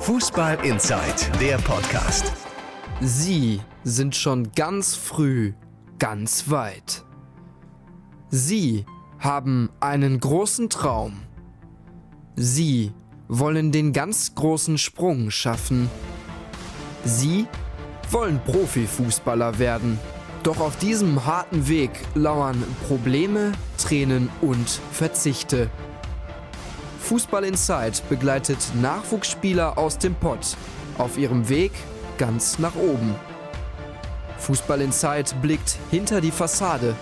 Fußball Inside, der Podcast. Sie sind schon ganz früh ganz weit. Sie haben einen großen Traum. Sie wollen den ganz großen Sprung schaffen. Sie wollen Profifußballer werden. Doch auf diesem harten Weg lauern Probleme, Tränen und Verzichte. Fußball Inside begleitet Nachwuchsspieler aus dem Pott auf ihrem Weg ganz nach oben. Fußball Inside blickt hinter die Fassade.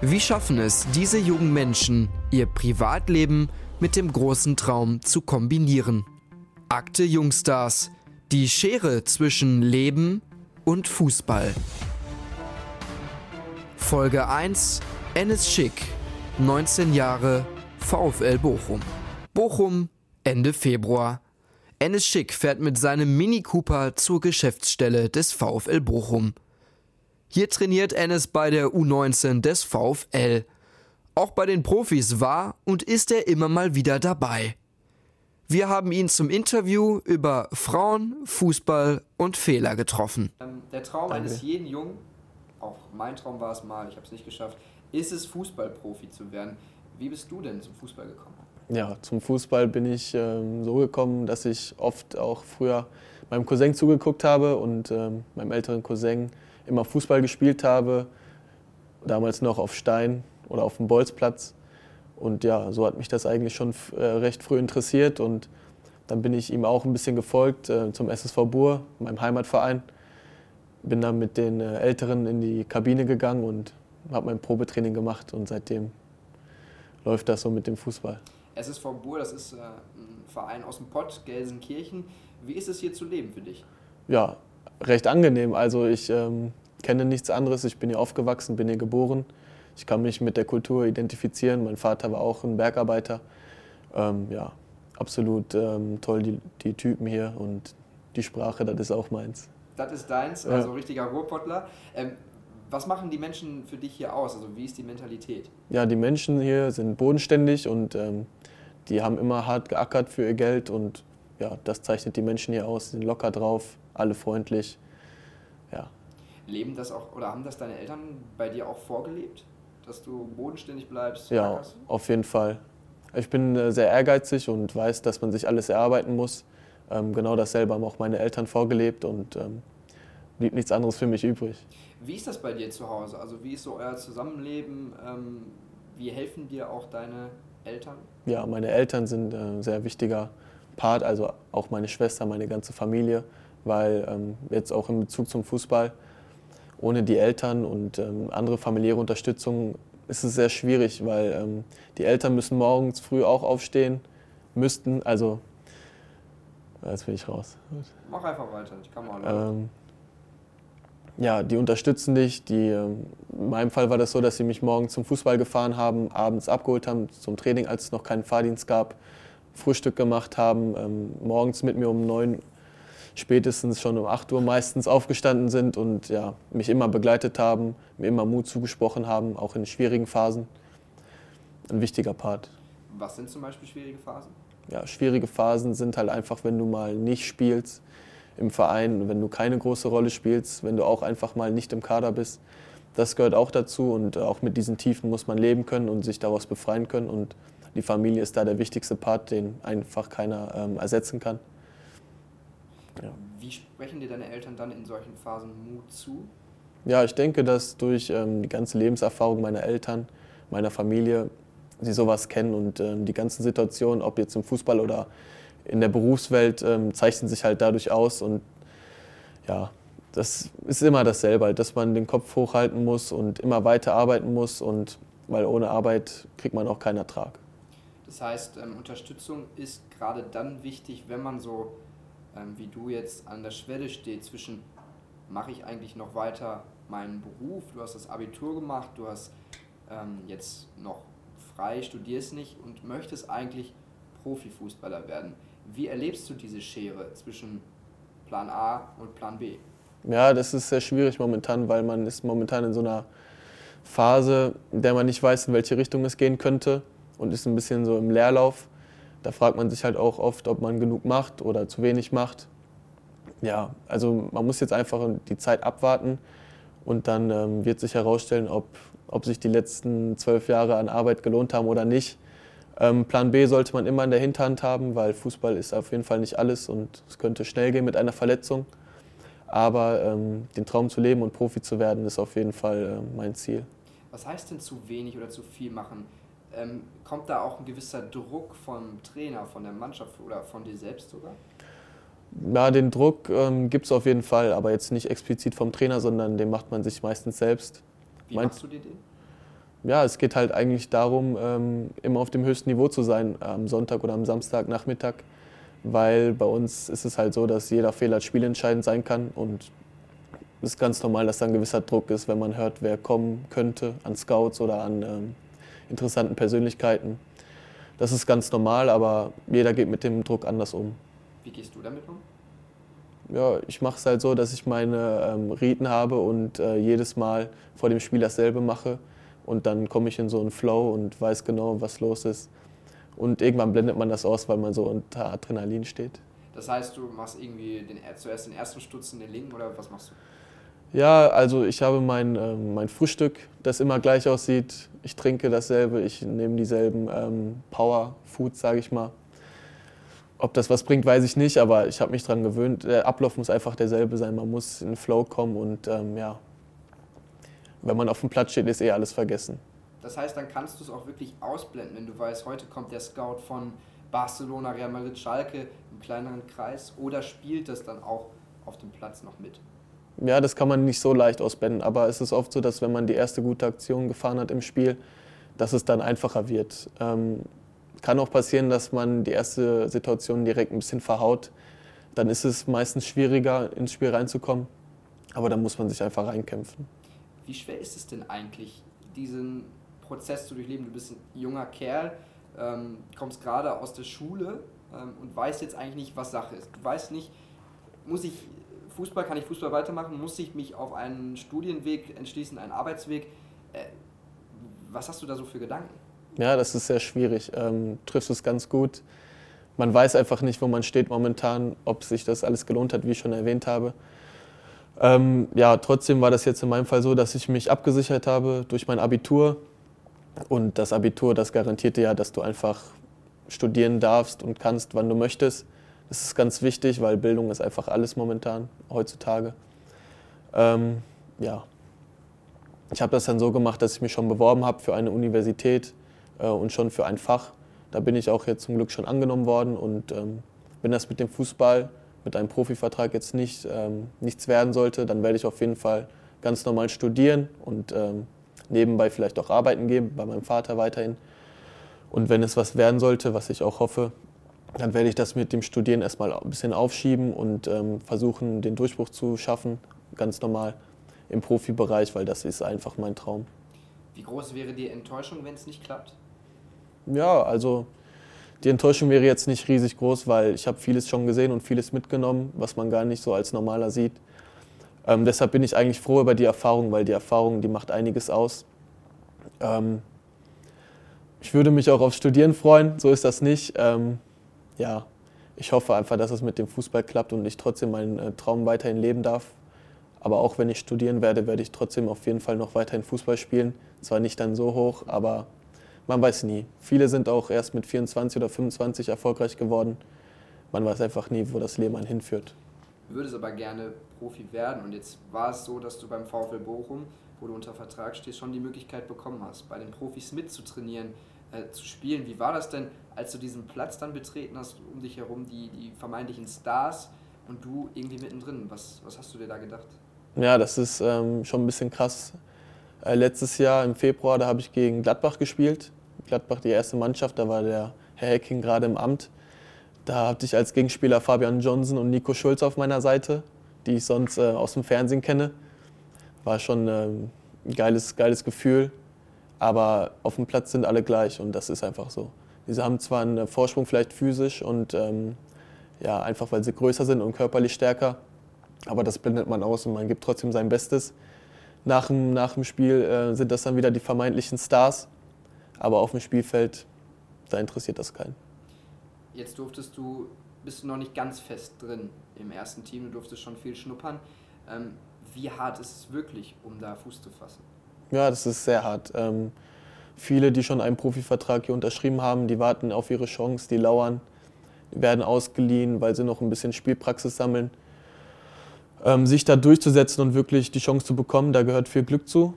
Wie schaffen es diese jungen Menschen, ihr Privatleben mit dem großen Traum zu kombinieren? Akte Jungstars. Die Schere zwischen Leben und Fußball. Folge 1 Ennis Schick, 19 Jahre, VfL Bochum. Bochum, Ende Februar. Ennis Schick fährt mit seinem Mini Cooper zur Geschäftsstelle des VfL Bochum. Hier trainiert Ennis bei der U19 des VfL. Auch bei den Profis war und ist er immer mal wieder dabei. Wir haben ihn zum Interview über Frauen, Fußball und Fehler getroffen. Ähm, der Traum Danke. eines jeden Jungen, auch mein Traum war es mal, ich habe es nicht geschafft, ist es, Fußballprofi zu werden. Wie bist du denn zum Fußball gekommen? Ja, zum Fußball bin ich ähm, so gekommen, dass ich oft auch früher meinem Cousin zugeguckt habe und ähm, meinem älteren Cousin immer Fußball gespielt habe. Damals noch auf Stein oder auf dem Bolzplatz. Und ja, so hat mich das eigentlich schon äh, recht früh interessiert. Und dann bin ich ihm auch ein bisschen gefolgt äh, zum SSV Bur, meinem Heimatverein. Bin dann mit den äh, Älteren in die Kabine gegangen und habe mein Probetraining gemacht. Und seitdem läuft das so mit dem Fußball. SSV Bur, das ist ein Verein aus dem Pott, Gelsenkirchen. Wie ist es hier zu leben für dich? Ja, recht angenehm. Also ich ähm, kenne nichts anderes. Ich bin hier aufgewachsen, bin hier geboren ich kann mich mit der Kultur identifizieren. Mein Vater war auch ein Bergarbeiter. Ähm, ja, absolut ähm, toll, die, die Typen hier und die Sprache, das ist auch meins. Das ist deins, also ja. richtiger Ruhrpottler. Ähm, was machen die Menschen für dich hier aus? Also wie ist die Mentalität? Ja, die Menschen hier sind bodenständig und ähm, die haben immer hart geackert für ihr Geld und ja, das zeichnet die Menschen hier aus. Sie sind locker drauf, alle freundlich. Ja. Leben das auch oder haben das deine Eltern bei dir auch vorgelebt? dass du bodenständig bleibst? Ja, ackerst? auf jeden Fall. Ich bin äh, sehr ehrgeizig und weiß, dass man sich alles erarbeiten muss. Ähm, genau dasselbe haben auch meine Eltern vorgelebt und ähm, blieb nichts anderes für mich übrig. Wie ist das bei dir zu Hause? Also wie ist so euer Zusammenleben? Ähm, wie helfen dir auch deine Eltern? Ja, meine Eltern sind ein äh, sehr wichtiger Part, also auch meine Schwester, meine ganze Familie, weil ähm, jetzt auch in Bezug zum Fußball ohne die Eltern und ähm, andere familiäre Unterstützung ist es sehr schwierig, weil ähm, die Eltern müssen morgens früh auch aufstehen, müssten, also jetzt bin ich raus. Mach einfach weiter, ich kann mal. Ja, die unterstützen dich. Die, ähm, in meinem Fall war das so, dass sie mich morgens zum Fußball gefahren haben, abends abgeholt haben zum Training, als es noch keinen Fahrdienst gab, Frühstück gemacht haben, ähm, morgens mit mir um 9 Uhr spätestens schon um 8 Uhr meistens aufgestanden sind und ja, mich immer begleitet haben, mir immer Mut zugesprochen haben, auch in schwierigen Phasen. Ein wichtiger Part. Was sind zum Beispiel schwierige Phasen? Ja, schwierige Phasen sind halt einfach, wenn du mal nicht spielst im Verein, wenn du keine große Rolle spielst, wenn du auch einfach mal nicht im Kader bist. Das gehört auch dazu und auch mit diesen Tiefen muss man leben können und sich daraus befreien können. Und die Familie ist da der wichtigste Part, den einfach keiner ähm, ersetzen kann. Ja. Wie sprechen dir deine Eltern dann in solchen Phasen Mut zu? Ja, ich denke, dass durch ähm, die ganze Lebenserfahrung meiner Eltern, meiner Familie, sie sowas kennen und ähm, die ganzen Situationen, ob jetzt im Fußball oder in der Berufswelt, ähm, zeichnen sich halt dadurch aus. Und ja, das ist immer dasselbe, halt, dass man den Kopf hochhalten muss und immer weiter arbeiten muss. Und weil ohne Arbeit kriegt man auch keinen Ertrag. Das heißt, ähm, Unterstützung ist gerade dann wichtig, wenn man so ähm, wie du jetzt an der Schwelle stehst zwischen, mache ich eigentlich noch weiter meinen Beruf, du hast das Abitur gemacht, du hast ähm, jetzt noch frei, studierst nicht und möchtest eigentlich Profifußballer werden. Wie erlebst du diese Schere zwischen Plan A und Plan B? Ja, das ist sehr schwierig momentan, weil man ist momentan in so einer Phase, in der man nicht weiß, in welche Richtung es gehen könnte und ist ein bisschen so im Leerlauf Da fragt man sich halt auch oft, ob man genug macht oder zu wenig macht. Ja, also man muss jetzt einfach die Zeit abwarten und dann ähm, wird sich herausstellen, ob, ob sich die letzten zwölf Jahre an Arbeit gelohnt haben oder nicht. Ähm, Plan B sollte man immer in der Hinterhand haben, weil Fußball ist auf jeden Fall nicht alles und es könnte schnell gehen mit einer Verletzung. Aber ähm, den Traum zu leben und Profi zu werden, ist auf jeden Fall äh, mein Ziel. Was heißt denn zu wenig oder zu viel machen? Ähm, kommt da auch ein gewisser Druck vom Trainer, von der Mannschaft oder von dir selbst sogar? Ja, den Druck ähm, gibt es auf jeden Fall, aber jetzt nicht explizit vom Trainer, sondern den macht man sich meistens selbst. Wie mein, machst du dir den? Ja, es geht halt eigentlich darum, ähm, immer auf dem höchsten Niveau zu sein, am Sonntag oder am Samstagnachmittag, weil bei uns ist es halt so, dass jeder Fehler spielentscheidend sein kann und es ist ganz normal, dass da ein gewisser Druck ist, wenn man hört, wer kommen könnte an Scouts oder an ähm, interessanten Persönlichkeiten. Das ist ganz normal, aber jeder geht mit dem Druck anders um. Wie gehst du damit um? Ja, ich mache es halt so, dass ich meine ähm, Riten habe und äh, jedes Mal vor dem Spiel dasselbe mache. Und dann komme ich in so einen Flow und weiß genau, was los ist. Und irgendwann blendet man das aus, weil man so unter Adrenalin steht. Das heißt, du machst irgendwie den, zuerst den ersten Stutzen, den linken oder was machst du? Ja, also ich habe mein, ähm, mein Frühstück, das immer gleich aussieht. Ich trinke dasselbe, ich nehme dieselben ähm, Power Foods, sage ich mal. Ob das was bringt, weiß ich nicht, aber ich habe mich daran gewöhnt. Der Ablauf muss einfach derselbe sein. Man muss in den Flow kommen und ähm, ja, wenn man auf dem Platz steht, ist eh alles vergessen. Das heißt, dann kannst du es auch wirklich ausblenden, wenn du weißt, heute kommt der Scout von Barcelona, Real Madrid, Schalke im kleineren Kreis oder spielt das dann auch auf dem Platz noch mit? ja, das kann man nicht so leicht ausblenden. Aber es ist oft so, dass wenn man die erste gute Aktion gefahren hat im Spiel, dass es dann einfacher wird. Ähm, kann auch passieren, dass man die erste Situation direkt ein bisschen verhaut. Dann ist es meistens schwieriger, ins Spiel reinzukommen. Aber dann muss man sich einfach reinkämpfen. Wie schwer ist es denn eigentlich, diesen Prozess zu durchleben? Du bist ein junger Kerl, ähm, kommst gerade aus der Schule ähm, und weißt jetzt eigentlich nicht, was Sache ist. Du weißt nicht, muss ich Fußball, kann ich Fußball weitermachen? Muss ich mich auf einen Studienweg entschließen, einen Arbeitsweg? Äh, was hast du da so für Gedanken? Ja, das ist sehr schwierig. Ähm, triffst es ganz gut. Man weiß einfach nicht, wo man steht momentan, ob sich das alles gelohnt hat, wie ich schon erwähnt habe. Ähm, ja, trotzdem war das jetzt in meinem Fall so, dass ich mich abgesichert habe durch mein Abitur. Und das Abitur, das garantierte ja, dass du einfach studieren darfst und kannst, wann du möchtest. Das ist ganz wichtig, weil Bildung ist einfach alles momentan, heutzutage. Ähm, ja. Ich habe das dann so gemacht, dass ich mich schon beworben habe für eine Universität äh, und schon für ein Fach. Da bin ich auch jetzt zum Glück schon angenommen worden und ähm, wenn das mit dem Fußball, mit einem Profivertrag jetzt nicht, ähm, nichts werden sollte, dann werde ich auf jeden Fall ganz normal studieren und ähm, nebenbei vielleicht auch arbeiten gehen, bei meinem Vater weiterhin. Und wenn es was werden sollte, was ich auch hoffe, dann werde ich das mit dem Studieren erstmal ein bisschen aufschieben und ähm, versuchen, den Durchbruch zu schaffen, ganz normal im Profibereich, weil das ist einfach mein Traum. Wie groß wäre die Enttäuschung, wenn es nicht klappt? Ja, also die Enttäuschung wäre jetzt nicht riesig groß, weil ich habe vieles schon gesehen und vieles mitgenommen, was man gar nicht so als normaler sieht. Ähm, deshalb bin ich eigentlich froh über die Erfahrung, weil die Erfahrung, die macht einiges aus. Ähm, ich würde mich auch aufs Studieren freuen, so ist das nicht. Ähm, ja, ich hoffe einfach, dass es mit dem Fußball klappt und ich trotzdem meinen äh, Traum weiterhin leben darf. Aber auch wenn ich studieren werde, werde ich trotzdem auf jeden Fall noch weiterhin Fußball spielen. Zwar nicht dann so hoch, aber man weiß nie. Viele sind auch erst mit 24 oder 25 erfolgreich geworden. Man weiß einfach nie, wo das Leben einen hinführt. Du würdest aber gerne Profi werden und jetzt war es so, dass du beim VfL Bochum, wo du unter Vertrag stehst, schon die Möglichkeit bekommen hast, bei den Profis mitzutrainieren äh, zu spielen. Wie war das denn, als du diesen Platz dann betreten hast, um dich herum die, die vermeintlichen Stars und du irgendwie mittendrin? Was, was hast du dir da gedacht? Ja, das ist ähm, schon ein bisschen krass. Äh, letztes Jahr im Februar, da habe ich gegen Gladbach gespielt. Gladbach die erste Mannschaft, da war der Herr Hecking gerade im Amt. Da hatte ich als Gegenspieler Fabian Johnson und Nico Schulz auf meiner Seite, die ich sonst äh, aus dem Fernsehen kenne. War schon ähm, ein geiles, geiles Gefühl. Aber auf dem Platz sind alle gleich und das ist einfach so. Diese haben zwar einen Vorsprung vielleicht physisch und ähm, ja, einfach weil sie größer sind und körperlich stärker, aber das blendet man aus und man gibt trotzdem sein Bestes. Nach dem, nach dem Spiel äh, sind das dann wieder die vermeintlichen Stars, aber auf dem Spielfeld, da interessiert das keinen. jetzt durftest du, bist du noch nicht ganz fest drin im ersten Team, du durftest schon viel schnuppern. Ähm, wie hart ist es wirklich, um da Fuß zu fassen? Ja, das ist sehr hart. Ähm, viele, die schon einen Profivertrag hier unterschrieben haben, die warten auf ihre Chance, die lauern, werden ausgeliehen, weil sie noch ein bisschen Spielpraxis sammeln. Ähm, sich da durchzusetzen und wirklich die Chance zu bekommen, da gehört viel Glück zu.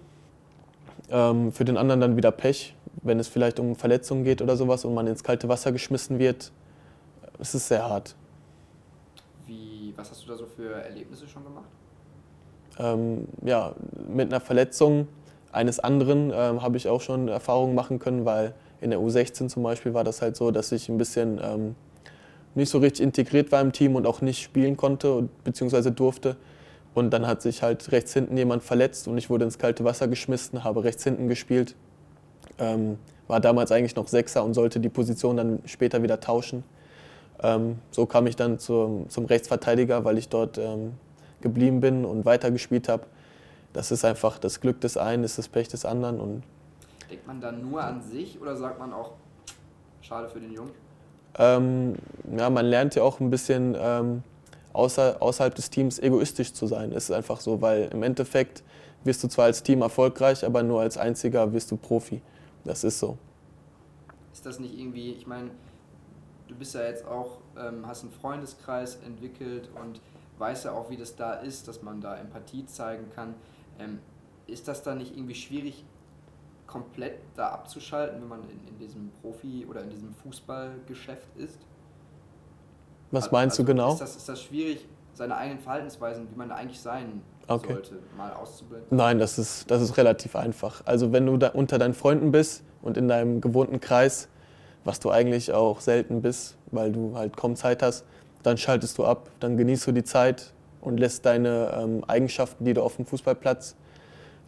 Ähm, für den anderen dann wieder Pech, wenn es vielleicht um Verletzungen geht oder sowas und man ins kalte Wasser geschmissen wird. Es ist sehr hart. Wie, was hast du da so für Erlebnisse schon gemacht? Ähm, ja, mit einer Verletzung eines anderen ähm, habe ich auch schon Erfahrungen machen können, weil in der U16 zum Beispiel war das halt so, dass ich ein bisschen ähm, nicht so richtig integriert war im Team und auch nicht spielen konnte bzw. durfte. Und dann hat sich halt rechts hinten jemand verletzt und ich wurde ins kalte Wasser geschmissen, habe rechts hinten gespielt. Ähm, war damals eigentlich noch Sechser und sollte die Position dann später wieder tauschen. Ähm, so kam ich dann zum, zum Rechtsverteidiger, weil ich dort ähm, geblieben bin und weitergespielt habe. Das ist einfach das Glück des einen, ist das Pech des anderen. Und Denkt man dann nur an sich oder sagt man auch, schade für den Jungen? Ähm, ja, man lernt ja auch ein bisschen ähm, außer, außerhalb des Teams egoistisch zu sein. Es ist einfach so, weil im Endeffekt wirst du zwar als Team erfolgreich, aber nur als einziger wirst du Profi. Das ist so. Ist das nicht irgendwie, ich meine, du bist ja jetzt auch, ähm, hast einen Freundeskreis entwickelt und weißt ja auch, wie das da ist, dass man da Empathie zeigen kann. Ähm, ist das dann nicht irgendwie schwierig, komplett da abzuschalten, wenn man in, in diesem Profi- oder in diesem Fußballgeschäft ist? Was meinst also du genau? Ist das, ist das schwierig, seine eigenen Verhaltensweisen, wie man eigentlich sein Okay. sollte, mal auszublenden? Nein, das ist, das ist relativ einfach. Also wenn du da unter deinen Freunden bist und in deinem gewohnten Kreis, was du eigentlich auch selten bist, weil du halt kaum Zeit hast, dann schaltest du ab, dann genießt du die Zeit und lässt deine ähm, Eigenschaften, die du auf dem Fußballplatz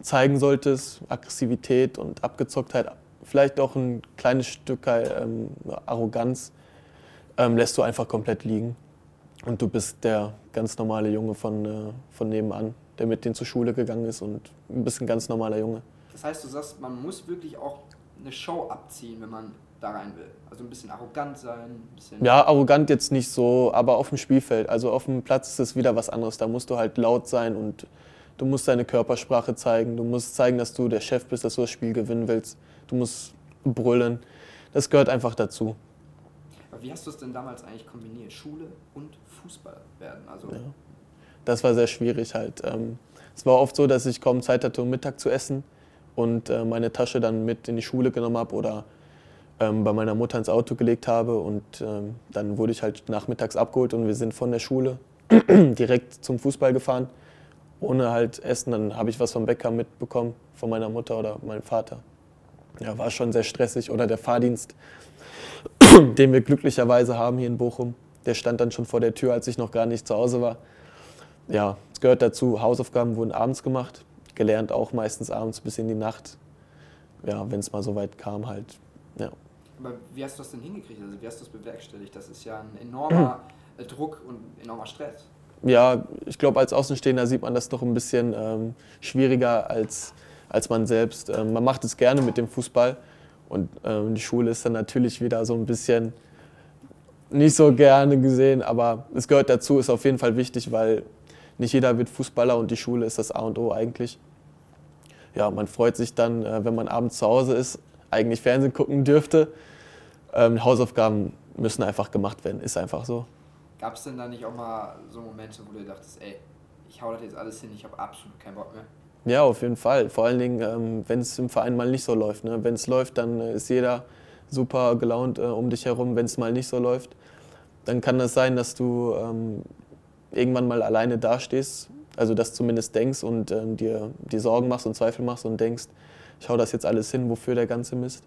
zeigen solltest, Aggressivität und Abgezocktheit, vielleicht auch ein kleines Stück ähm, Arroganz, ähm, lässt du einfach komplett liegen. Und du bist der ganz normale Junge von, äh, von nebenan, der mit denen zur Schule gegangen ist und du bist ein ganz normaler Junge. Das heißt, du sagst, man muss wirklich auch eine Show abziehen, wenn man da rein will. Also ein bisschen arrogant sein, ein bisschen. Ja, arrogant jetzt nicht so, aber auf dem Spielfeld, also auf dem Platz ist es wieder was anderes. Da musst du halt laut sein und du musst deine Körpersprache zeigen. Du musst zeigen, dass du der Chef bist, dass du das Spiel gewinnen willst. Du musst brüllen. Das gehört einfach dazu. Wie hast du es denn damals eigentlich kombiniert? Schule und Fußball werden? Also Ja. Das war sehr schwierig halt. Ähm, Es war oft so, dass ich kaum Zeit hatte, um Mittag zu essen und äh, meine Tasche dann mit in die Schule genommen habe oder ähm, bei meiner Mutter ins Auto gelegt habe und ähm, dann wurde ich halt nachmittags abgeholt und wir sind von der Schule direkt zum Fußball gefahren, ohne halt Essen. Dann habe ich was vom Bäcker mitbekommen, von meiner Mutter oder meinem Vater. Ja, war schon sehr stressig. Oder der Fahrdienst, den wir glücklicherweise haben hier in Bochum, der stand dann schon vor der Tür, als ich noch gar nicht zu Hause war. Ja, es gehört dazu, Hausaufgaben wurden abends gemacht, gelernt auch meistens abends bis in die Nacht. Ja, wenn es mal so weit kam halt. Ja. Aber wie hast du das denn hingekriegt? Also wie hast du das bewerkstelligt? Das ist ja ein enormer Druck und enormer Stress. ja, ich glaube, als Außenstehender sieht man das doch ein bisschen ähm, schwieriger als, als man selbst. Ähm, man macht es gerne mit dem Fußball und ähm, die Schule ist dann natürlich wieder so ein bisschen nicht so gerne gesehen, aber es gehört dazu, ist auf jeden Fall wichtig, weil nicht jeder wird Fußballer und die Schule ist das A und O eigentlich. Ja, man freut sich dann, äh, wenn man abends zu Hause ist, eigentlich Fernsehen gucken dürfte. Ähm, Hausaufgaben müssen einfach gemacht werden, ist einfach so. Gab es denn da nicht auch mal so Momente, wo du dachtest, ey, ich hau das jetzt alles hin, ich habe absolut keinen Bock mehr? Ja, auf jeden Fall. Vor allen Dingen, ähm, wenn es im Verein mal nicht so läuft. Ne? Wenn es läuft, dann äh, ist jeder super gelaunt äh, um dich herum. Wenn es mal nicht so läuft, dann kann das sein, dass du ähm, irgendwann mal alleine dastehst, also das zumindest denkst und ähm, dir die Sorgen machst und Zweifel machst und denkst, ich hau das jetzt alles hin, wofür der ganze Mist.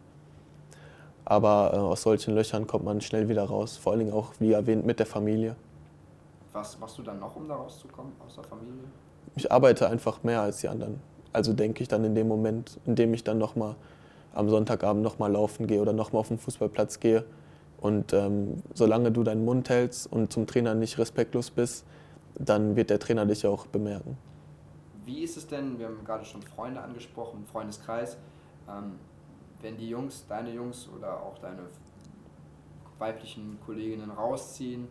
Aber äh, aus solchen Löchern kommt man schnell wieder raus. Vor allen Dingen auch, wie erwähnt, mit der Familie. Was machst du dann noch, um da rauszukommen aus der Familie? Ich arbeite einfach mehr als die anderen. Also denke ich dann in dem Moment, in dem ich dann nochmal am Sonntagabend nochmal laufen gehe oder nochmal auf den Fußballplatz gehe. Und ähm, solange du deinen Mund hältst und zum Trainer nicht respektlos bist, dann wird der Trainer dich auch bemerken. Wie ist es denn, wir haben gerade schon Freunde angesprochen, Freundeskreis, ähm, wenn die Jungs, deine Jungs oder auch deine weiblichen Kolleginnen rausziehen.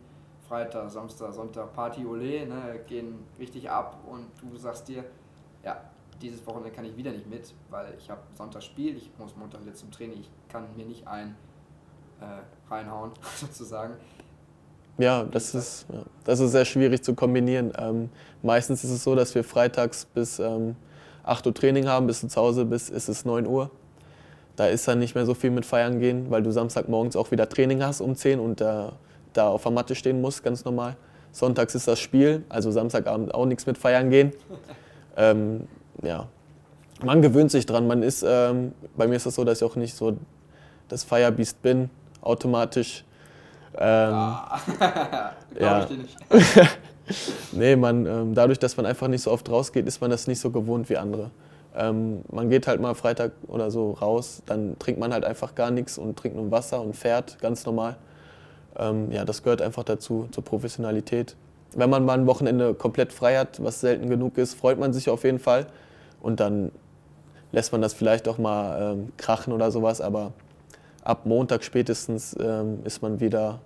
Freitag, Samstag, Sonntag Party, Ole, ne, gehen richtig ab und du sagst dir, ja, dieses Wochenende kann ich wieder nicht mit, weil ich habe Sonntag Spiel, ich muss Montag wieder zum Training, ich kann mir nicht ein äh, reinhauen, sozusagen. Ja, das ist, das ist sehr schwierig zu kombinieren. Ähm, meistens ist es so, dass wir freitags bis ähm, 8 Uhr Training haben, bis du zu Hause bist, ist es 9 Uhr. Da ist dann nicht mehr so viel mit Feiern gehen, weil du Samstagmorgens auch wieder Training hast um 10 und äh, da auf der Matte stehen musst, ganz normal. Sonntags ist das Spiel, also Samstagabend auch nichts mit Feiern gehen. Ähm, ja, man gewöhnt sich dran. Man ist, ähm, bei mir ist es das so, dass ich auch nicht so das Feierbiest bin, automatisch. Ähm, Ah, ja. ich dir nicht. nee, man, ähm, dadurch, dass man einfach nicht so oft rausgeht, ist man das nicht so gewohnt wie andere. Ähm, man geht halt mal Freitag oder so raus, dann trinkt man halt einfach gar nichts und trinkt nur Wasser und fährt ganz normal. Ähm, ja, das gehört einfach dazu, zur Professionalität. Wenn man mal ein Wochenende komplett frei hat, was selten genug ist, freut man sich auf jeden Fall. Und dann lässt man das vielleicht auch mal ähm, krachen oder sowas, aber ab Montag spätestens ähm, ist man wieder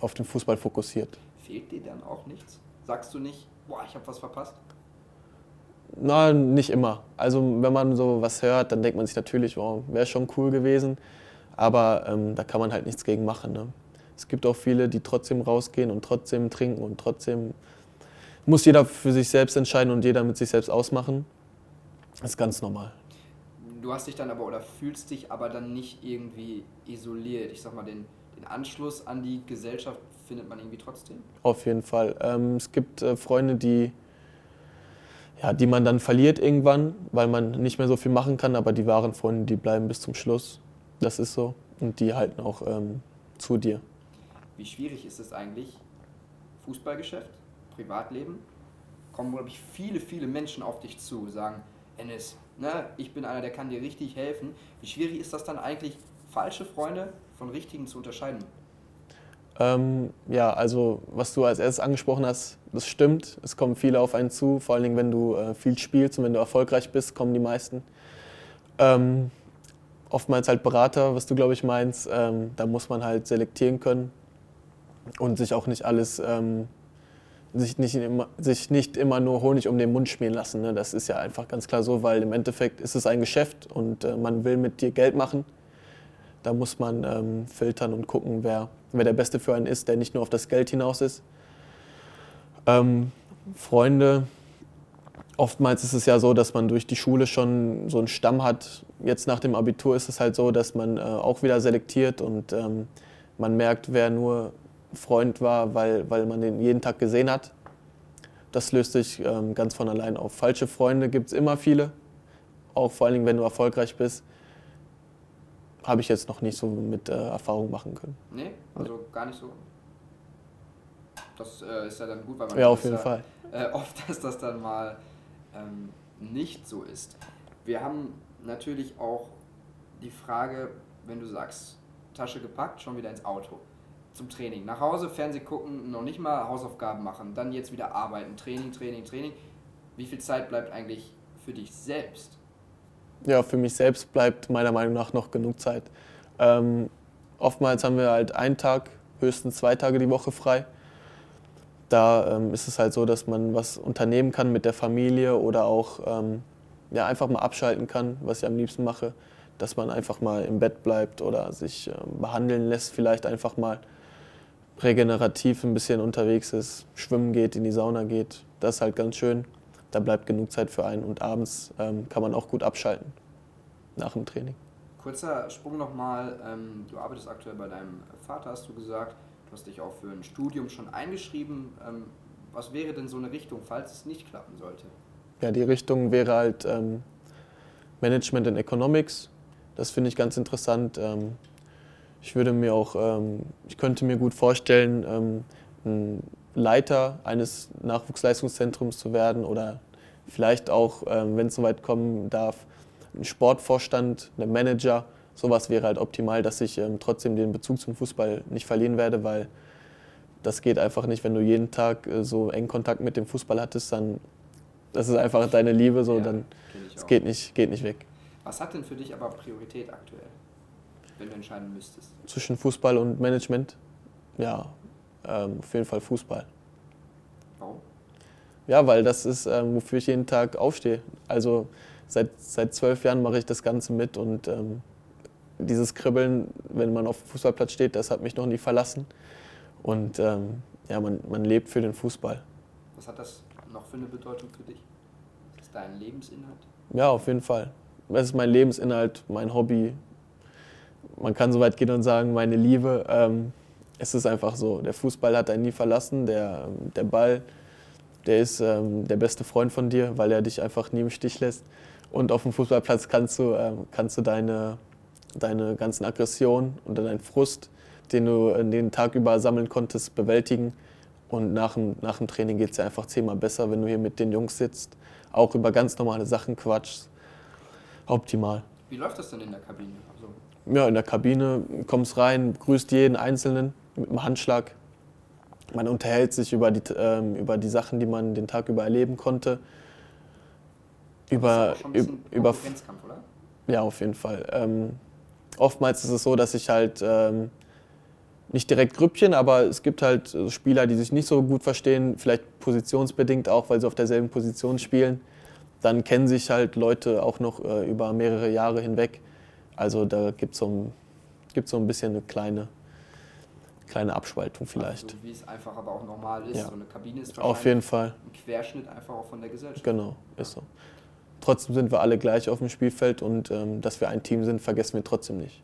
auf den Fußball fokussiert. Fehlt dir dann auch nichts? Sagst du nicht, boah, ich habe was verpasst? Na, nicht immer. Also wenn man so was hört, dann denkt man sich natürlich, oh, wäre schon cool gewesen. Aber ähm, da kann man halt nichts gegen machen. Ne? Es gibt auch viele, die trotzdem rausgehen und trotzdem trinken und trotzdem muss jeder für sich selbst entscheiden und jeder mit sich selbst ausmachen. Das ist ganz normal. Du hast dich dann aber oder fühlst dich aber dann nicht irgendwie isoliert. Ich sag mal, den, den Anschluss an die Gesellschaft findet man irgendwie trotzdem. Auf jeden Fall. Ähm, es gibt äh, Freunde, die, ja, die man dann verliert irgendwann, weil man nicht mehr so viel machen kann, aber die wahren Freunde, die bleiben bis zum Schluss. Das ist so. Und die halten auch ähm, zu dir. Wie schwierig ist es eigentlich? Fußballgeschäft, Privatleben? Kommen, glaube ich, viele, viele Menschen auf dich zu, sagen, Ennis, ne, ich bin einer, der kann dir richtig helfen. Wie schwierig ist das dann eigentlich, falsche Freunde von richtigen zu unterscheiden? Ähm, ja, also was du als erstes angesprochen hast, das stimmt. Es kommen viele auf einen zu, vor allen Dingen, wenn du äh, viel spielst und wenn du erfolgreich bist, kommen die meisten. Ähm, oftmals halt Berater, was du glaube ich meinst. Ähm, da muss man halt selektieren können und sich auch nicht alles, ähm, sich, nicht immer, sich nicht immer nur Honig um den Mund schmieren lassen. Ne? Das ist ja einfach ganz klar so, weil im Endeffekt ist es ein Geschäft und äh, man will mit dir Geld machen. Da muss man ähm, filtern und gucken, wer, wer der Beste für einen ist, der nicht nur auf das Geld hinaus ist. Ähm, Freunde, oftmals ist es ja so, dass man durch die Schule schon so einen Stamm hat. Jetzt nach dem Abitur ist es halt so, dass man äh, auch wieder selektiert und ähm, man merkt, wer nur Freund war, weil, weil man den jeden Tag gesehen hat. Das löst sich ähm, ganz von allein auf. Falsche Freunde gibt es immer viele, auch vor allen Dingen, wenn du erfolgreich bist. Habe ich jetzt noch nicht so mit äh, Erfahrung machen können. Nee, also gar nicht so. Das äh, ist ja dann gut, weil man Ja, auf jeden ja, Fall. äh, oft, dass das dann mal ähm, nicht so ist. Wir haben natürlich auch die Frage, wenn du sagst, Tasche gepackt, schon wieder ins Auto. Zum Training. Nach Hause, Fernseh gucken, noch nicht mal Hausaufgaben machen, dann jetzt wieder arbeiten, Training, Training, Training. Wie viel Zeit bleibt eigentlich für dich selbst? Ja, für mich selbst bleibt meiner Meinung nach noch genug Zeit. Ähm, oftmals haben wir halt einen Tag, höchstens zwei Tage die Woche frei. Da ähm, ist es halt so, dass man was unternehmen kann mit der Familie oder auch ähm, ja, einfach mal abschalten kann, was ich am liebsten mache. Dass man einfach mal im Bett bleibt oder sich ähm, behandeln lässt, vielleicht einfach mal regenerativ ein bisschen unterwegs ist, schwimmen geht, in die Sauna geht. Das ist halt ganz schön. Da bleibt genug Zeit für einen und abends ähm, kann man auch gut abschalten nach dem Training. Kurzer Sprung nochmal. Ähm, du arbeitest aktuell bei deinem Vater, hast du gesagt. Du hast dich auch für ein Studium schon eingeschrieben. Ähm, was wäre denn so eine Richtung, falls es nicht klappen sollte? Ja, die Richtung wäre halt ähm, Management in Economics. Das finde ich ganz interessant. Ich würde mir auch, ähm, ich könnte mir gut vorstellen, ähm, ein Leiter eines Nachwuchsleistungszentrums zu werden oder vielleicht auch, ähm, wenn es soweit kommen darf, ein Sportvorstand, ein Manager. Sowas wäre halt optimal, dass ich ähm, trotzdem den Bezug zum Fußball nicht verlieren werde, weil das geht einfach nicht, wenn du jeden Tag äh, so eng Kontakt mit dem Fußball hattest, dann das ist einfach deine Liebe, so Ja, dann es geht nicht, geht nicht weg. Was hat denn für dich aber Priorität aktuell? Wenn du entscheiden müsstest? Zwischen Fußball und Management? Ja, ähm, auf jeden Fall Fußball. Warum? Ja, weil das ist, ähm, wofür ich jeden Tag aufstehe. Also seit, seit zwölf Jahren mache ich das Ganze mit und ähm, dieses Kribbeln, wenn man auf dem Fußballplatz steht, das hat mich noch nie verlassen. Und ähm, ja, man, man lebt für den Fußball. Was hat das noch für eine Bedeutung für dich? Ist das dein Lebensinhalt? Ja, auf jeden Fall. Das ist mein Lebensinhalt, mein Hobby. Man kann so weit gehen und sagen, meine Liebe. Ähm, es ist einfach so. Der Fußball hat einen nie verlassen. Der, der Ball, der ist ähm, der beste Freund von dir, weil er dich einfach nie im Stich lässt. Und auf dem Fußballplatz kannst du, ähm, kannst du deine, deine ganzen Aggressionen und deinen Frust, den du den Tag über sammeln konntest, bewältigen. Und nach dem, nach dem Training geht es dir einfach zehnmal besser, wenn du hier mit den Jungs sitzt, auch über ganz normale Sachen quatschst. Optimal. Wie läuft das denn in der Kabine? Also, Ja, in der Kabine kommst rein, grüßt jeden Einzelnen mit einem Handschlag. Man unterhält sich über die, ähm, über die Sachen, die man den Tag über erleben konnte. Über, schon ein bisschen üb- über, oder? ja, auf jeden Fall. Ähm, oftmals ist es so, dass ich halt ähm, nicht direkt Grüppchen, aber es gibt halt Spieler, die sich nicht so gut verstehen, vielleicht positionsbedingt auch, weil sie auf derselben Position spielen. Dann kennen sich halt Leute auch noch äh, über mehrere Jahre hinweg. Also da gibt es so, ein- gibt's so ein bisschen eine kleine, kleine Abspaltung vielleicht. Also, wie es einfach aber auch normal ist. Ja. So eine Kabine ist Auf jeden Fall, ein Querschnitt einfach auch von der Gesellschaft. genau, ist so. Trotzdem sind wir alle gleich auf dem Spielfeld und ähm, dass wir ein Team sind, vergessen wir trotzdem nicht.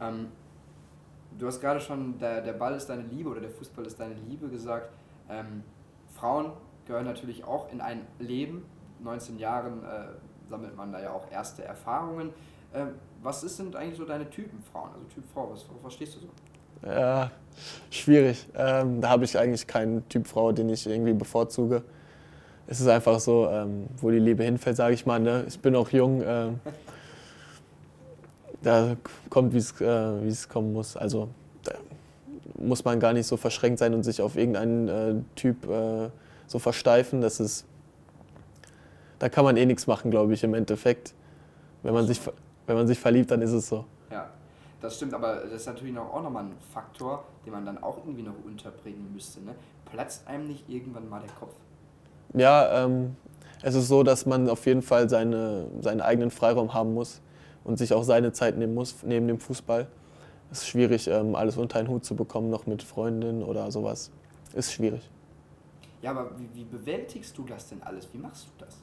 Ähm, du hast gerade schon, der, der Ball ist deine Liebe oder der Fußball ist deine Liebe gesagt. Ähm, Frauen gehören natürlich auch in ein Leben. 19 Jahren äh, sammelt man da ja auch erste Erfahrungen. Ähm, was ist, sind eigentlich so deine Typen Frauen? Also Typ Frau, was, was stehst du so? Ja, schwierig. Ähm, da habe ich eigentlich keinen Typ Frau, den ich irgendwie bevorzuge. Es ist einfach so, ähm, wo die Liebe hinfällt, sage ich mal. Ne? Ich bin auch jung. Ähm, da kommt, wie es äh, es kommen muss. Also da muss man gar nicht so verschränkt sein und sich auf irgendeinen äh, Typ äh, so versteifen. Das ist, da kann man eh nichts machen, glaube ich, im Endeffekt. Wenn man, sich, wenn man sich verliebt, dann ist es so. Ja, das stimmt, aber das ist natürlich noch, auch nochmal ein Faktor, den man dann auch irgendwie noch unterbringen müsste. Ne? Platzt einem nicht irgendwann mal der Kopf? Ja, ähm, es ist so, dass man auf jeden Fall seine, seinen eigenen Freiraum haben muss und sich auch seine Zeit nehmen muss neben dem Fußball. Es ist schwierig, ähm, alles unter einen Hut zu bekommen, noch mit Freundinnen oder sowas. Ist schwierig. Ja, aber wie, wie bewältigst du das denn alles? Wie machst du das?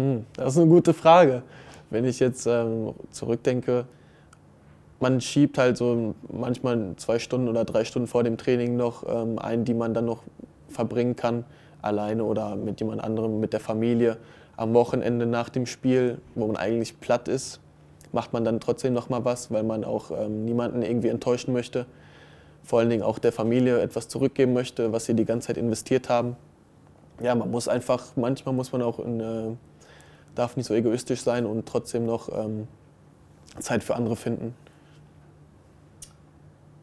Hm, das ist eine gute Frage. Wenn ich jetzt ähm, zurückdenke, man schiebt halt so manchmal zwei Stunden oder drei Stunden vor dem Training noch ähm, ein, die man dann noch verbringen kann, alleine oder mit jemand anderem, mit der Familie. Am Wochenende nach dem Spiel, wo man eigentlich platt ist, macht man dann trotzdem noch mal was, weil man auch ähm, niemanden irgendwie enttäuschen möchte. Vor allen Dingen auch der Familie etwas zurückgeben möchte, was sie die ganze Zeit investiert haben. Ja, man muss einfach, manchmal muss man auch in, äh, darf nicht so egoistisch sein und trotzdem noch ähm, Zeit für andere finden.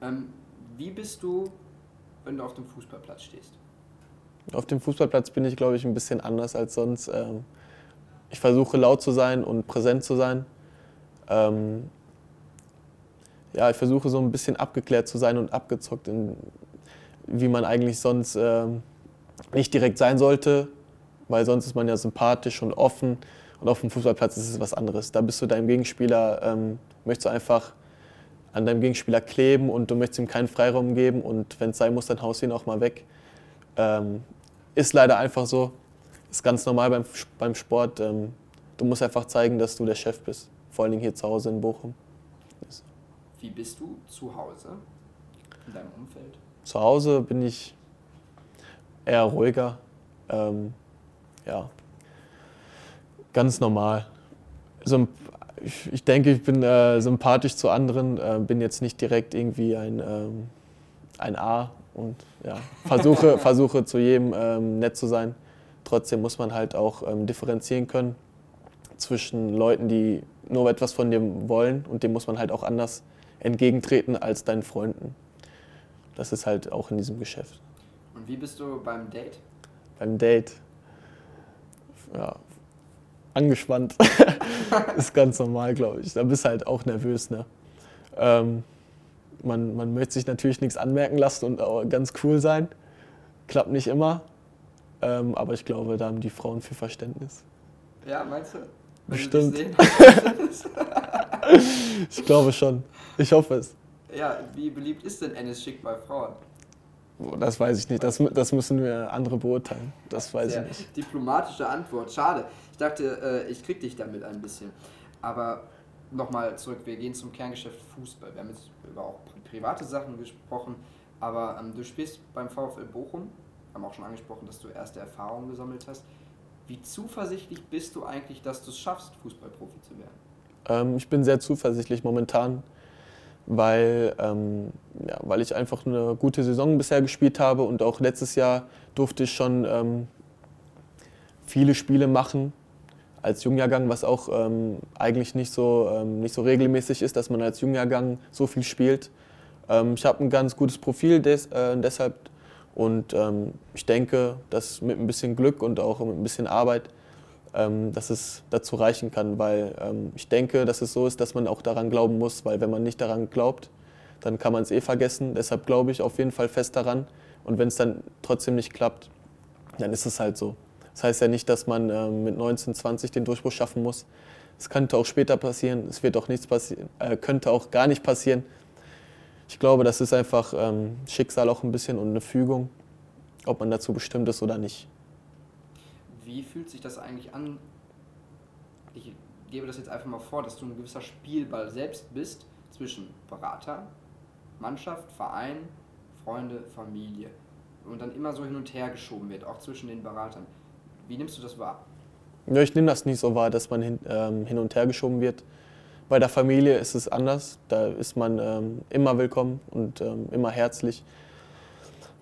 Ähm, wie bist du, wenn du auf dem Fußballplatz stehst? Auf dem Fußballplatz bin ich, glaube ich, ein bisschen anders als sonst. Ähm, ich versuche laut zu sein und präsent zu sein. Ähm, ja, ich versuche so ein bisschen abgeklärt zu sein und abgezockt, in, wie man eigentlich sonst ähm, nicht direkt sein sollte, weil sonst ist man ja sympathisch und offen. Und auf dem Fußballplatz ist es was anderes. Da bist du deinem Gegenspieler, ähm, möchtest du einfach an deinem Gegenspieler kleben und du möchtest ihm keinen Freiraum geben und wenn es sein muss, dann haust du ihn auch mal weg. Ähm, ist leider einfach so. Ist ganz normal beim, beim Sport. Ähm, du musst einfach zeigen, dass du der Chef bist. Vor allen Dingen hier zu Hause in Bochum. Wie bist du zu Hause in deinem Umfeld? Zu Hause bin ich eher ruhiger. Ähm, ja, ganz normal. Symp ich, ich denke, ich bin äh, sympathisch zu anderen, äh, bin jetzt nicht direkt irgendwie ein, ähm, ein A und ja, versuche, versuche zu jedem ähm, nett zu sein. Trotzdem muss man halt auch ähm, differenzieren können zwischen Leuten, die nur etwas von dir wollen und dem muss man halt auch anders entgegentreten als deinen Freunden. Das ist halt auch in diesem Geschäft. Und wie bist du beim Date? Beim Date, ja, angespannt. ist ganz normal, glaube ich. Da bist du halt auch nervös. Ne? Ähm, man, man möchte sich natürlich nichts anmerken lassen und auch ganz cool sein. Klappt nicht immer. Ähm, aber ich glaube, da haben die Frauen viel Verständnis. Ja, meinst du? Wenn Bestimmt. du? Ich glaube schon. Ich hoffe es. ja, wie beliebt ist denn Ennis Schick bei Frauen? Das weiß ich nicht. Das, das müssen wir andere beurteilen. Das weiß Sehr ich nicht. diplomatische Antwort. Schade. Ich dachte, äh, ich krieg dich damit ein bisschen. Aber nochmal zurück, wir gehen zum Kerngeschäft Fußball. Wir haben jetzt über auch pri- private Sachen gesprochen, aber ähm, du spielst beim VfL Bochum. Wir haben auch schon angesprochen, dass du erste Erfahrungen gesammelt hast. Wie zuversichtlich bist du eigentlich, dass du es schaffst, Fußballprofi zu werden? Ähm, ich bin sehr zuversichtlich momentan, weil, ähm, ja, weil ich einfach eine gute Saison bisher gespielt habe und auch letztes Jahr durfte ich schon ähm, viele Spiele machen als Jungjahrgang, was auch ähm, eigentlich nicht so, ähm, nicht so regelmäßig ist, dass man als Jungjahrgang so viel spielt. Ähm, ich habe ein ganz gutes Profil des, äh, deshalb und ähm, ich denke, dass mit ein bisschen Glück und auch mit ein bisschen Arbeit dass es dazu reichen kann, weil ähm, ich denke, dass es so ist, dass man auch daran glauben muss, weil wenn man nicht daran glaubt, dann kann man es eh vergessen. Deshalb glaube ich auf jeden Fall fest daran und wenn es dann trotzdem nicht klappt, dann ist es halt so. Das heißt ja nicht, dass man ähm, mit 19, 20 den Durchbruch schaffen muss. Es könnte auch später passieren, es wird auch nichts passieren, äh, könnte auch gar nicht passieren. Ich glaube, das ist einfach ähm, Schicksal auch ein bisschen und eine Fügung, ob man dazu bestimmt ist oder nicht. Wie fühlt sich das eigentlich an? Ich gebe das jetzt einfach mal vor, dass du ein gewisser Spielball selbst bist zwischen Berater, Mannschaft, Verein, Freunde, Familie und dann immer so hin und her geschoben wird, auch zwischen den Beratern. Wie nimmst du das wahr? Ja, ich nehme das nicht so wahr, dass man hin, ähm, hin und her geschoben wird. Bei der Familie ist es anders. Da ist man ähm, immer willkommen und ähm, immer herzlich.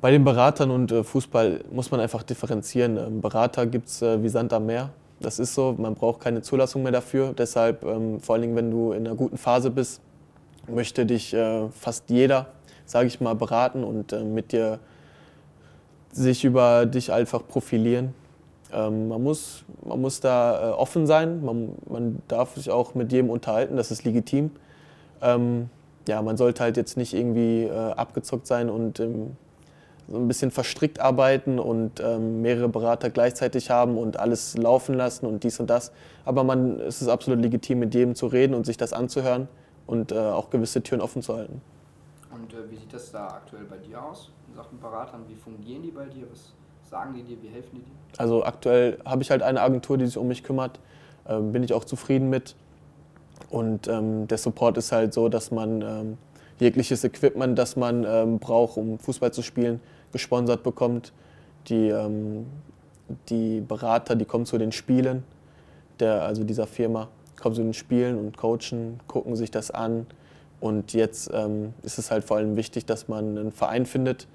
Bei den Beratern und äh, Fußball muss man einfach differenzieren. Ähm, Berater gibt es äh, wie Sand am Meer. Das ist so, man braucht keine Zulassung mehr dafür. Deshalb, ähm, vor allen Dingen, wenn du in einer guten Phase bist, möchte dich äh, fast jeder, sage ich mal, beraten und äh, mit dir sich über dich einfach profilieren. Ähm, man, muss, man muss da äh, offen sein, man, man darf sich auch mit jedem unterhalten, das ist legitim. Ähm, ja, man sollte halt jetzt nicht irgendwie äh, abgezockt sein und ähm, so ein bisschen verstrickt arbeiten und ähm, mehrere Berater gleichzeitig haben und alles laufen lassen und dies und das. Aber man, es ist absolut legitim, mit jedem zu reden und sich das anzuhören und äh, auch gewisse Türen offen zu halten. Und äh, wie sieht das da aktuell bei dir aus in Sachen Beratern? Wie fungieren die bei dir? Was sagen die dir? Wie helfen die dir? Also aktuell habe ich halt eine Agentur, die sich um mich kümmert. Ähm, bin ich auch zufrieden mit. Und ähm, der Support ist halt so, dass man ähm, jegliches Equipment, das man ähm, braucht, um Fußball zu spielen, gesponsert bekommt. Die, ähm, die Berater, die kommen zu den Spielen, der, also dieser Firma, kommen zu den Spielen und coachen, gucken sich das an. Und jetzt ähm, ist es halt vor allem wichtig, dass man einen Verein findet,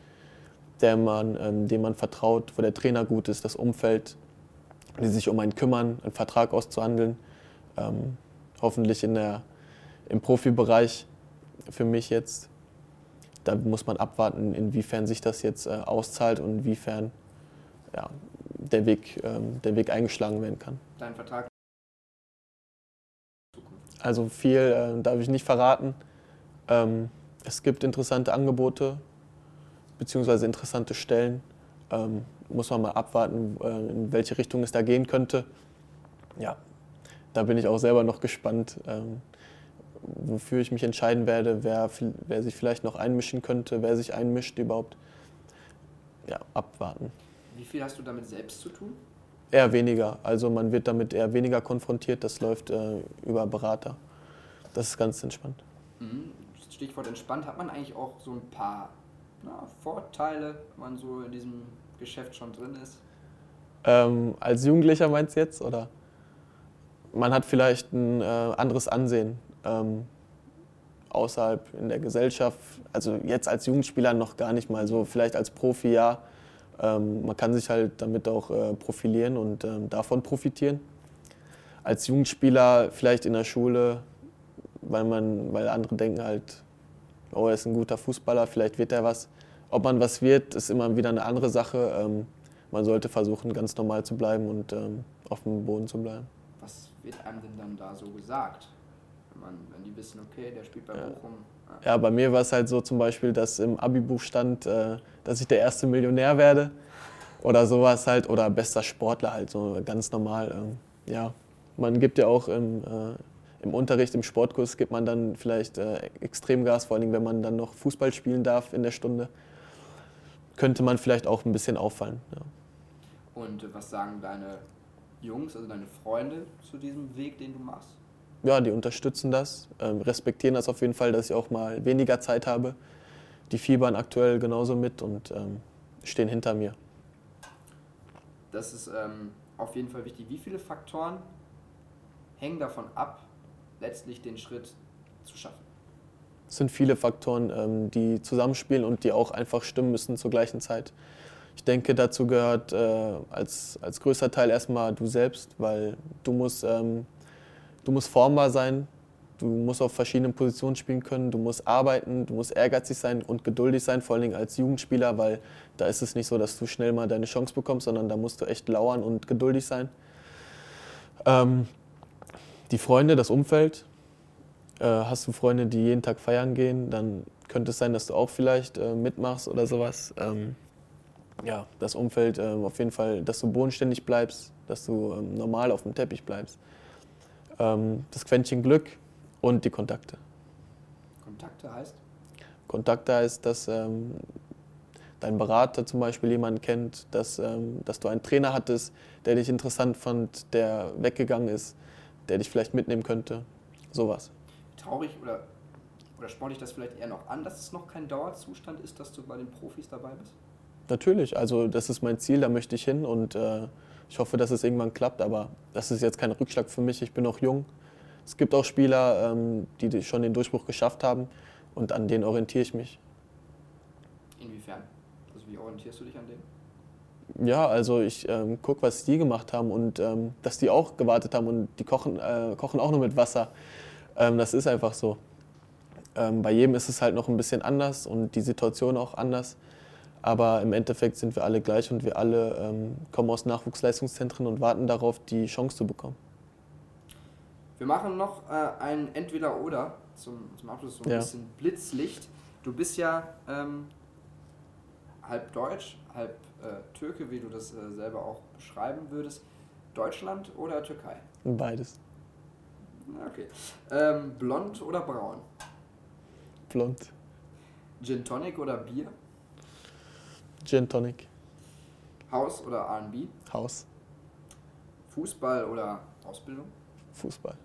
der man, ähm, dem man vertraut, wo der Trainer gut ist, das Umfeld, die sich um einen kümmern, einen Vertrag auszuhandeln. Ähm, hoffentlich in der, im Profibereich für mich jetzt. Da muss man abwarten, inwiefern sich das jetzt äh, auszahlt und inwiefern ja, der, Weg, ähm, der Weg eingeschlagen werden kann. Dein Vertrag? Also viel äh, darf ich nicht verraten. Ähm, es gibt interessante Angebote beziehungsweise interessante Stellen. Ähm, muss man mal abwarten, äh, in welche Richtung es da gehen könnte. Ja, da bin ich auch selber noch gespannt, ähm, wofür ich mich entscheiden werde, wer, wer sich vielleicht noch einmischen könnte, wer sich einmischt überhaupt. Ja, abwarten. Wie viel hast du damit selbst zu tun? Eher weniger. Also man wird damit eher weniger konfrontiert. Das läuft äh, über Berater. Das ist ganz entspannt. Mhm. Stichwort entspannt. Hat man eigentlich auch so ein paar na, Vorteile, wenn man so in diesem Geschäft schon drin ist? Ähm, als Jugendlicher meinst du jetzt? Oder? Man hat vielleicht ein äh, anderes Ansehen ähm, außerhalb in der Gesellschaft. Also jetzt als Jugendspieler noch gar nicht mal so. Vielleicht als Profi ja. Ähm, man kann sich halt damit auch äh, profilieren und ähm, davon profitieren. Als Jugendspieler vielleicht in der Schule, weil, man, weil andere denken halt, oh, er ist ein guter Fußballer, vielleicht wird er was. Ob man was wird, ist immer wieder eine andere Sache. Ähm, man sollte versuchen, ganz normal zu bleiben und ähm, auf dem Boden zu bleiben. Was wird einem denn dann da so gesagt? Wenn, man, wenn die wissen, okay, der spielt bei Ja. Bochum. Ja, bei mir war es halt so zum Beispiel, dass im Abi-Buch stand, äh, dass ich der erste Millionär werde oder sowas halt oder bester Sportler halt, so ganz normal. ähm, Ja, man gibt ja auch im, äh, im Unterricht, im Sportkurs gibt man dann vielleicht äh, Extremgas, vor allem wenn man dann noch Fußball spielen darf in der Stunde, könnte man vielleicht auch ein bisschen auffallen. Ja. Und was sagen deine Jungs, also deine Freunde zu diesem Weg, den du machst? Ja, die unterstützen das, ähm, respektieren das auf jeden Fall, dass ich auch mal weniger Zeit habe. Die fiebern aktuell genauso mit und ähm, stehen hinter mir. Das ist ähm, auf jeden Fall wichtig. Wie viele Faktoren hängen davon ab, letztlich den Schritt zu schaffen? Es sind viele Faktoren, ähm, die zusammenspielen und die auch einfach stimmen müssen zur gleichen Zeit. Ich denke, dazu gehört äh, als, als größter Teil erstmal du selbst, weil du musst, ähm, du musst formbar sein, du musst auf verschiedenen Positionen spielen können, du musst arbeiten, du musst ehrgeizig sein und geduldig sein, vor allen Dingen als Jugendspieler, weil da ist es nicht so, dass du schnell mal deine Chance bekommst, sondern da musst du echt lauern und geduldig sein. Ähm, die Freunde, das Umfeld, äh, hast du Freunde, die jeden Tag feiern gehen, dann könnte es sein, dass du auch vielleicht äh, mitmachst oder sowas. Ähm, ja, das Umfeld äh, auf jeden Fall, dass du bodenständig bleibst, dass du ähm, normal auf dem Teppich bleibst. Ähm, das Quäntchen Glück und die Kontakte. Kontakte heißt? Kontakte heißt, dass ähm, dein Berater zum Beispiel jemanden kennt, dass, ähm, dass du einen Trainer hattest, der dich interessant fand, der weggegangen ist, der dich vielleicht mitnehmen könnte. Sowas. Traurig oder, oder spornt dich das vielleicht eher noch an, dass es noch kein Dauerzustand ist, dass du bei den Profis dabei bist? Natürlich, also das ist mein Ziel, da möchte ich hin und äh, ich hoffe, dass es irgendwann klappt, aber das ist jetzt kein Rückschlag für mich, ich bin noch jung. Es gibt auch Spieler, ähm, die schon den Durchbruch geschafft haben und an denen orientiere ich mich. Inwiefern? Also wie orientierst du dich an denen? Ja, also ich ähm, gucke, was die gemacht haben und ähm, dass die auch gewartet haben und die kochen, äh, kochen auch nur mit Wasser. Ähm, das ist einfach so. Ähm, bei jedem ist es halt noch ein bisschen anders und die Situation auch anders. Aber im Endeffekt sind wir alle gleich und wir alle ähm, kommen aus Nachwuchsleistungszentren und warten darauf, die Chance zu bekommen. Wir machen noch äh, ein Entweder-Oder zum, zum Abschluss, so ein Ja. bisschen Blitzlicht. Du bist ja ähm, halb Deutsch, halb äh, Türke, wie du das äh, selber auch beschreiben würdest. Deutschland oder Türkei? Beides. Okay. Ähm, blond oder braun? Blond. Gin Tonic oder Bier? Gin Tonic. Haus oder R&B? Haus. Fußball oder Ausbildung? Fußball.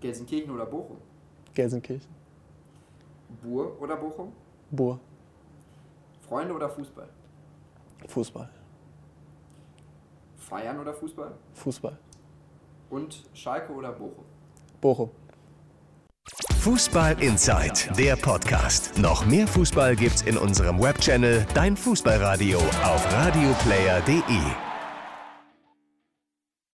Gelsenkirchen oder Bochum? Gelsenkirchen. Bur oder Bochum? Bur. Freunde oder Fußball? Fußball. Feiern oder Fußball? Fußball. Und Schalke oder Bochum? Bochum. Fußball Inside, der Podcast. Noch mehr Fußball gibt's in unserem Webchannel Dein Fußballradio auf radioplayer.de.